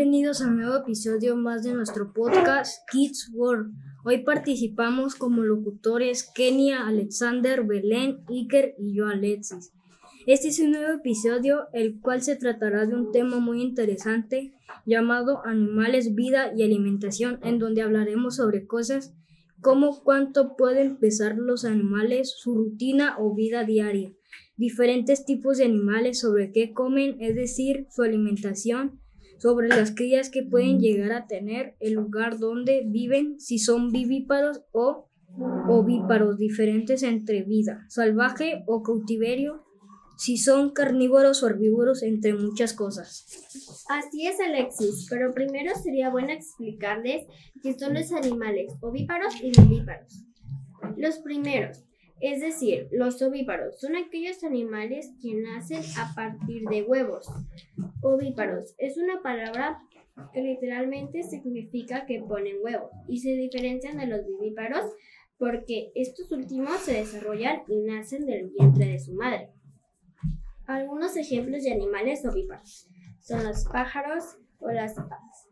bienvenidos a un nuevo episodio más de nuestro podcast Kids World. Hoy participamos como locutores Kenia, Alexander, Belén, Iker y yo Alexis. Este es un nuevo episodio el cual se tratará de un tema muy interesante llamado Animales, Vida y Alimentación en donde hablaremos sobre cosas como cuánto pueden pesar los animales, su rutina o vida diaria, diferentes tipos de animales, sobre qué comen, es decir, su alimentación, sobre las crías que pueden llegar a tener, el lugar donde viven, si son vivíparos o ovíparos diferentes entre vida salvaje o cautiverio, si son carnívoros o herbívoros, entre muchas cosas. Así es, Alexis, pero primero sería bueno explicarles qué son los animales ovíparos y vivíparos. Los primeros, es decir, los ovíparos son aquellos animales que nacen a partir de huevos. Ovíparos es una palabra que literalmente significa que ponen huevos y se diferencian de los vivíparos porque estos últimos se desarrollan y nacen del vientre de su madre. Algunos ejemplos de animales ovíparos son los pájaros o las aves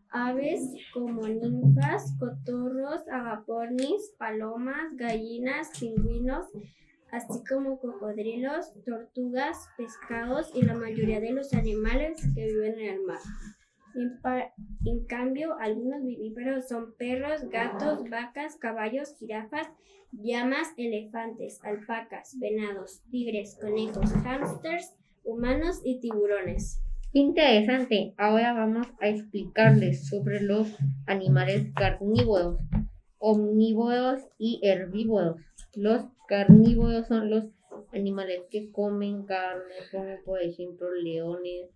como ninfas, cotorros, agapornis, palomas, gallinas, pingüinos, así como cocodrilos, tortugas, pescados y la mayoría de los animales que viven en el mar. En, cambio, algunos vivíparos son perros, gatos, vacas, caballos, jirafas, llamas, elefantes, alpacas, venados, tigres, conejos, hámsters, humanos y tiburones. Interesante. Ahora vamos a explicarles sobre los animales carnívoros, omnívoros y herbívoros. Los carnívoros son los animales que comen carne, como por ejemplo leones,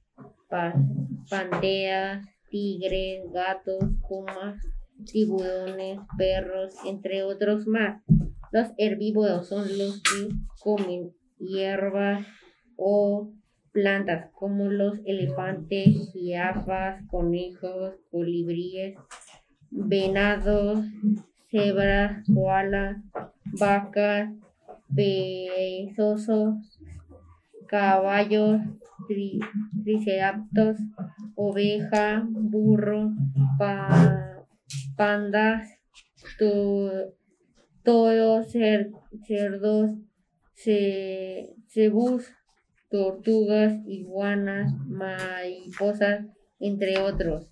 panteras, tigres, gatos, pumas, tiburones, perros, entre otros más. Los herbívoros son los que comen hierbas o plantas como los elefantes, jirafas, conejos, colibríes, venados, cebras, koalas, vacas, perezosos, caballos, triceratops, oveja, burro, pandas, toros, cerdos, cebús, tortugas, iguanas, mariposas, entre otros.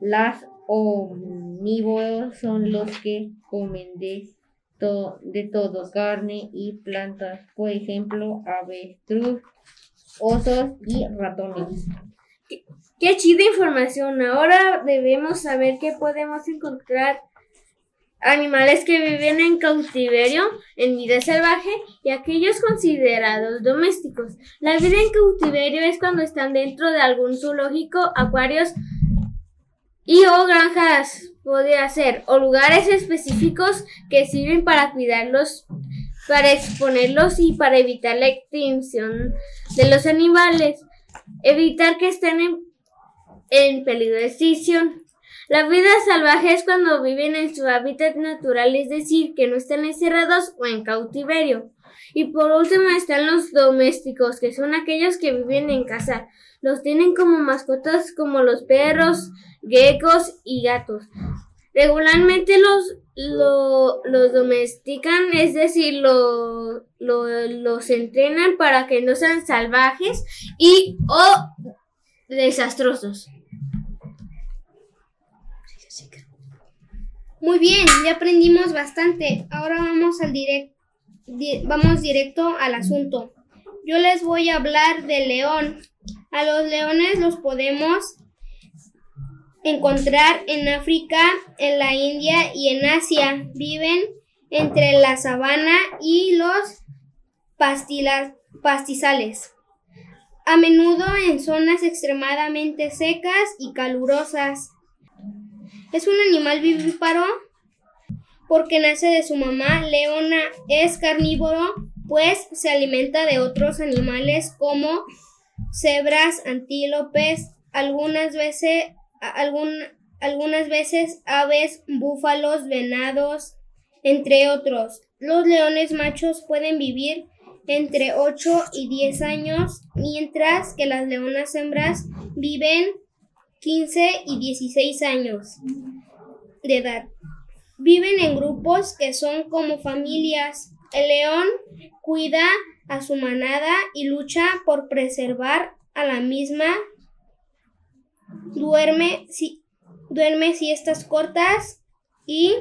Las omnívoros son los que comen de, todo, carne y plantas, por ejemplo, avestruz, osos y ratones. Qué chida información. Ahora debemos saber qué podemos encontrar animales que viven en cautiverio, en vida salvaje y aquellos considerados domésticos. La vida en cautiverio es cuando están dentro de algún zoológico, acuarios y o granjas, podría ser, o lugares específicos que sirven para cuidarlos, para exponerlos y para evitar la extinción de los animales, evitar que estén en, en peligro de extinción. La vida salvaje es cuando viven en su hábitat natural, es decir, que no están encerrados o en cautiverio. Y por último están los domésticos, que son aquellos que viven en casa. Los tienen como mascotas como los perros, geckos y gatos. Regularmente los, los domestican, es decir, lo, los entrenan para que no sean salvajes y o desastrosos. Muy bien, ya aprendimos bastante. Ahora vamos al direct, vamos directo al asunto. Yo les voy a hablar del león. A los leones los podemos encontrar en África, en la India y en Asia. Viven entre la sabana y los pastizales. A menudo en zonas extremadamente secas y calurosas. Es un animal vivíparo porque nace de su mamá. Leona es carnívoro, pues se alimenta de otros animales como cebras, antílopes, algunas veces, algunas veces aves, búfalos, venados, entre otros. Los leones machos pueden vivir entre 8 y 10 años, mientras que las leonas hembras viven 15 y 16 años de edad. Viven en grupos que son como familias. El león cuida a su manada y lucha por preservar a la misma. Duerme, si, duerme siestas cortas y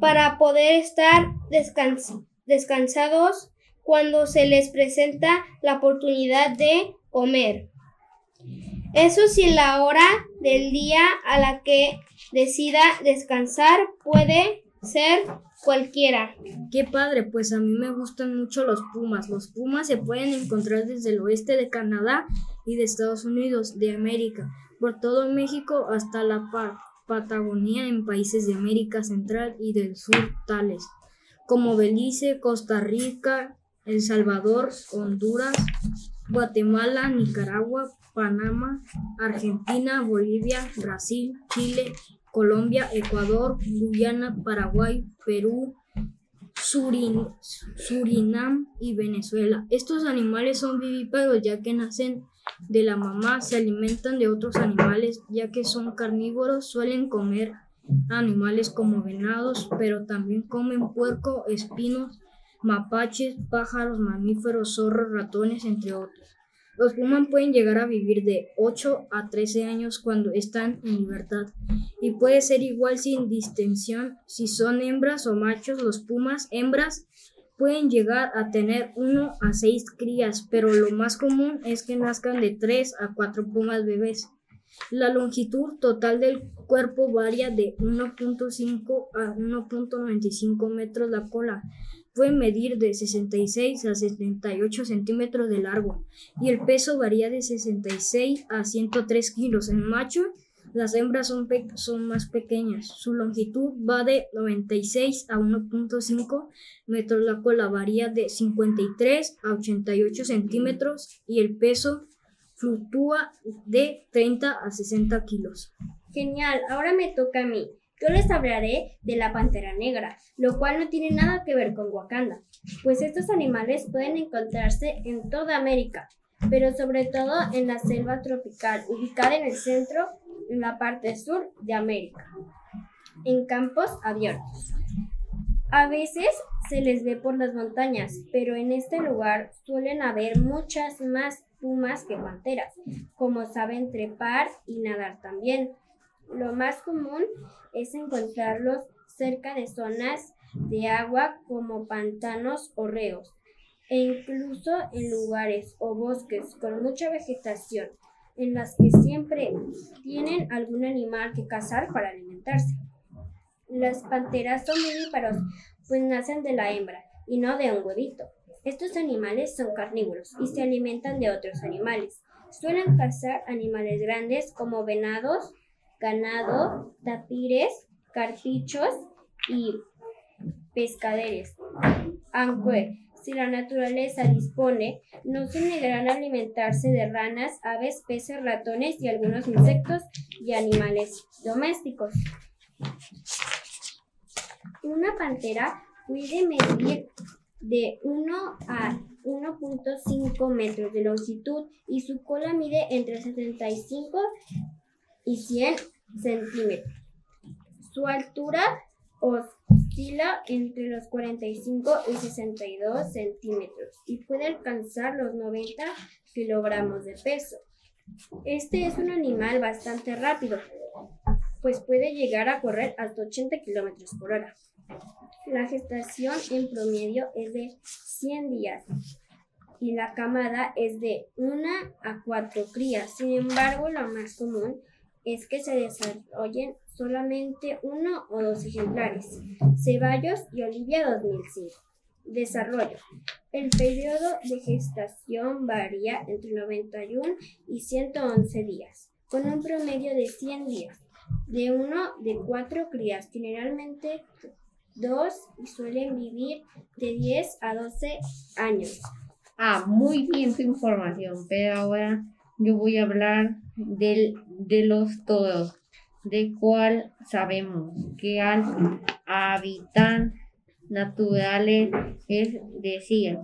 para poder estar descansados cuando se les presenta la oportunidad de comer. Eso si la hora del día a la que decida descansar puede ser cualquiera. Qué padre, pues a mí me gustan mucho los pumas. Los pumas se pueden encontrar desde el oeste de Canadá y de Estados Unidos de América, por todo México hasta la Patagonia en países de América Central y del Sur tales como Belice, Costa Rica, El Salvador, Honduras, Guatemala, Nicaragua, Panamá, Argentina, Bolivia, Brasil, Chile, Colombia, Ecuador, Guyana, Paraguay, Perú, Surinam y Venezuela. Estos animales son vivíparos ya que nacen de la mamá, se alimentan de otros animales ya que son carnívoros, suelen comer animales como venados, pero también comen puerco, espinos, mapaches, pájaros, mamíferos, zorros, ratones, entre otros. Los pumas pueden llegar a vivir de 8 a 13 años cuando están en libertad y puede ser igual sin distinción si son hembras o machos. Los pumas hembras pueden llegar a tener 1 a 6 crías, pero lo más común es que nazcan de 3 a 4 pumas bebés. La longitud total del cuerpo varía de 1.5 a 1.95 metros la cola. Puede medir de 66 a 78 centímetros de largo y el peso varía de 66 a 103 kilos. En macho, las hembras son, son más pequeñas. Su longitud va de 96 a 1.5 metros. La cola varía de 53 a 88 centímetros y el peso fluctúa de 30 a 60 kilos. Genial, ahora me toca a mí. Yo les hablaré de la pantera negra, lo cual no tiene nada que ver con Wakanda, pues estos animales pueden encontrarse en toda América, pero sobre todo en la selva tropical, ubicada en el centro, en la parte sur de América, en campos abiertos. A veces se les ve por las montañas, pero en este lugar suelen haber muchas más pumas que panteras, como saben trepar y nadar también. Lo más común es encontrarlos cerca de zonas de agua como pantanos o ríos, e incluso en lugares o bosques con mucha vegetación, en las que siempre tienen algún animal que cazar para alimentarse. Las panteras son vivíparos, pues nacen de la hembra y no de un huevito. Estos animales son carnívoros y se alimentan de otros animales. Suelen cazar animales grandes como venados, ganado, tapires, carpichos y pescaderes. Aunque si la naturaleza dispone, no se negarán a alimentarse de ranas, aves, peces, ratones y algunos insectos y animales domésticos. Una pantera puede medir de 1 a 1.5 metros de longitud y su cola mide entre 75 y 100 centímetros. Su altura oscila entre los 45 y 62 centímetros y puede alcanzar los 90 kilogramos de peso. Este es un animal bastante rápido, pues puede llegar a correr hasta 80 kilómetros por hora. La gestación en promedio es de 100 días y la camada es de 1 a 4 crías. Sin embargo, lo más común es que se desarrollen solamente uno o dos ejemplares. Ceballos y Olivia 2005. Desarrollo. El periodo de gestación varía entre 91 y 111 días, con un promedio de 100 días. De uno de cuatro crías, generalmente dos y suelen vivir de 10 a 12 años. Ah, muy bien tu información, pero ahora yo voy a hablar del, de los todos, de cuál sabemos que al hábitat naturales, es decir,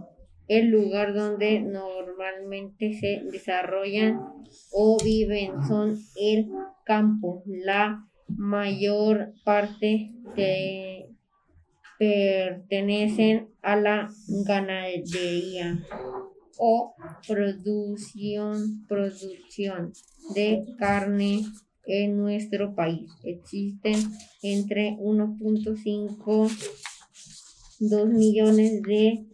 el lugar donde normalmente se desarrollan o viven son el campo. La mayor parte de pertenecen a la ganadería o producción, producción de carne en nuestro país. Existen entre 1.5 2 millones de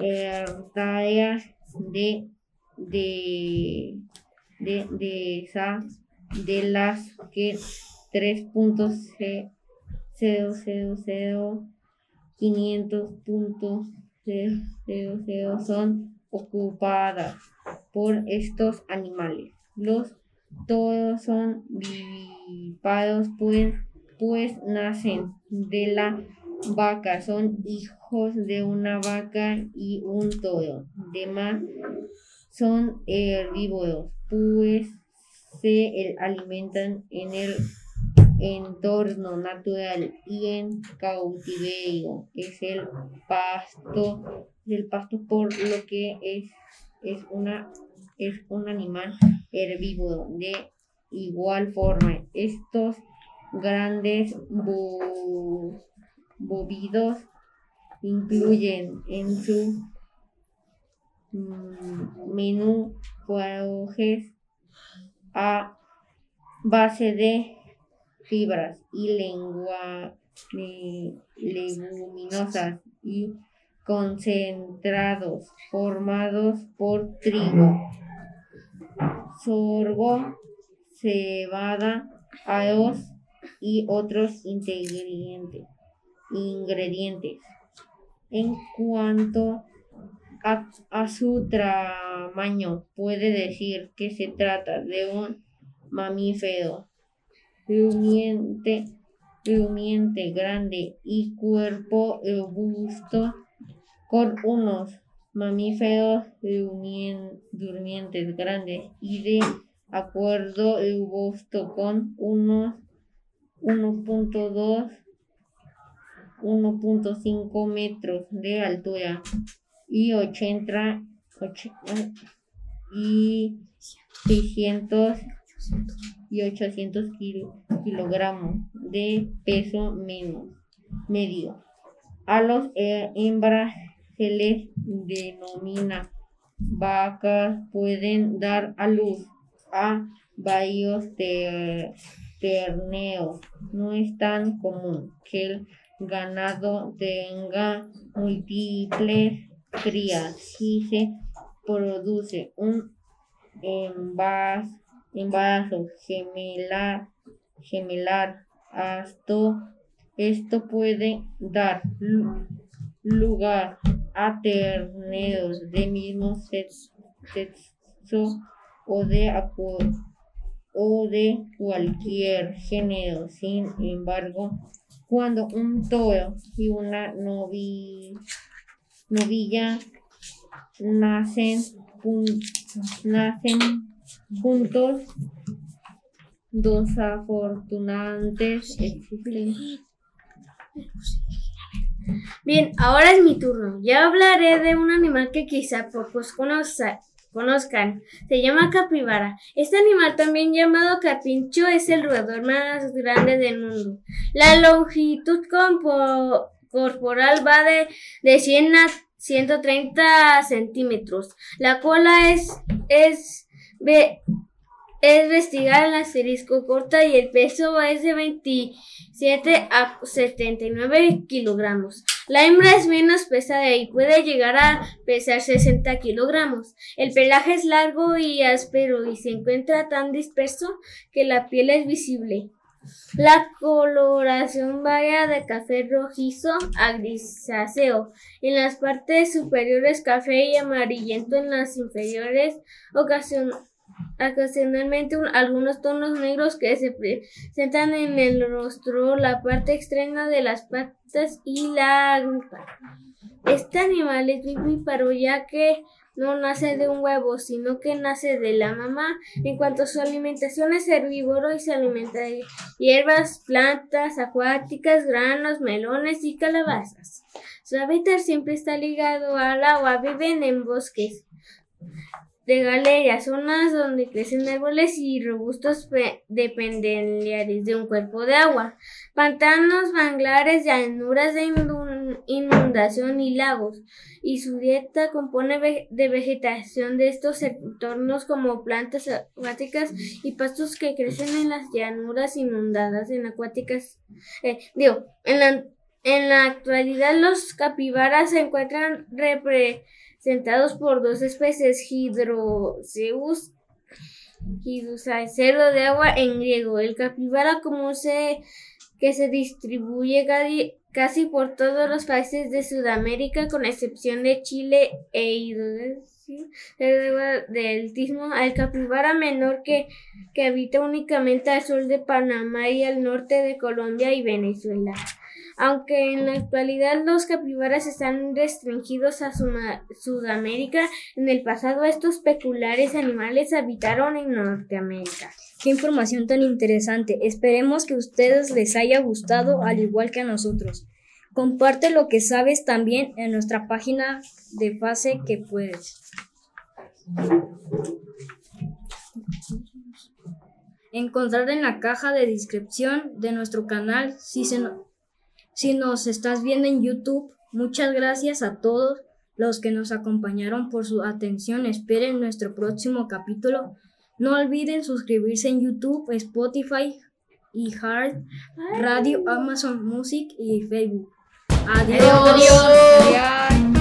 hectáreas de, de, de, de, esa, de las que 3.000 500.000 son ocupadas por estos animales. Los todos son vivipados pues, pues nacen de la vaca, son hijos de una vaca y un toro. Demás son herbívoros, pues se alimentan en el entorno natural y en cautiverio. Es el pasto, el pasto por lo que es, es, una, es un animal herbívoro. De igual forma, estos grandes bovidos incluyen en su mm, menú forajes a base de fibras y lengua leguminosas y concentrados formados por trigo, sorgo, cebada, arroz y otros ingredientes. ingredientes. En cuanto a, a, su tamaño, puede decir que se trata de un mamífero rumiente, rumiente grande y cuerpo robusto con unos mamíferos durmientes grandes y de acuerdo robusto con unos 1.2 1.5 metros de altura y 80 y 600 y 800 kilogramos de peso medio. A los eh, hembras se les denomina vacas, pueden dar a luz a varios terneos. No es tan común que el ganado tenga múltiples crías. Si se produce un envase embarazo gemelar, gemelar. Esto, esto puede dar lugar a terneros de mismo sexo o de o de cualquier género. Sin embargo, cuando un toro y una novilla nacen, nacen juntos dos afortunantes Bien, ahora es mi turno. Ya hablaré de un animal que quizá pocos conozcan. Se llama capibara. Este animal, también llamado carpincho, es el roedor más grande del mundo. La longitud corporal va de, de 100 a 130 centímetros. La cola es, es Ve, es investigar el asterisco corta y el peso es de 27 a 79 kilogramos. La hembra es menos pesada y puede llegar a pesar 60 kilogramos. El pelaje es largo y áspero y se encuentra tan disperso que la piel es visible. La coloración varía de café rojizo a grisáceo en las partes superiores, café y amarillento en las inferiores, ocasionalmente ocasionalmente algunos tonos negros que se presentan en el rostro, la parte externa de las patas y la grupa. Este animal es vivíparo ya que no nace de un huevo, sino que nace de la mamá. En cuanto a su alimentación es herbívoro y se alimenta de hierbas, plantas acuáticas, granos, melones y calabazas. Su hábitat siempre está ligado al agua, viven en bosques de galerías, zonas donde crecen árboles y robustos dependientes de un cuerpo de agua, pantanos, manglares, llanuras de inundación y lagos, y su dieta compone de vegetación de estos entornos como plantas acuáticas y pastos que crecen en las llanuras inundadas en acuáticas. Eh, digo, en la, en la actualidad los capibaras se encuentran repre sentados por dos especies, Hydroceus cerdo de agua en griego. El capibara común se, que se distribuye casi, por todos los países de Sudamérica, con excepción de Chile e del Istmo, el capibara menor que, que habita únicamente al sur de Panamá y al norte de Colombia y Venezuela. Aunque en la actualidad los capibaras están restringidos a Sudamérica, en el pasado estos peculiares animales habitaron en Norteamérica. Qué información tan interesante. Esperemos que a ustedes les haya gustado al igual que a nosotros. Comparte lo que sabes también en nuestra página de fase que puedes. Encontrar en la caja de descripción de nuestro canal si se, si nos estás viendo en YouTube, muchas gracias a todos los que nos acompañaron por su atención. Esperen nuestro próximo capítulo. No olviden suscribirse en YouTube, Spotify y Hard Radio, Amazon Music y Facebook. Adiós. Adiós.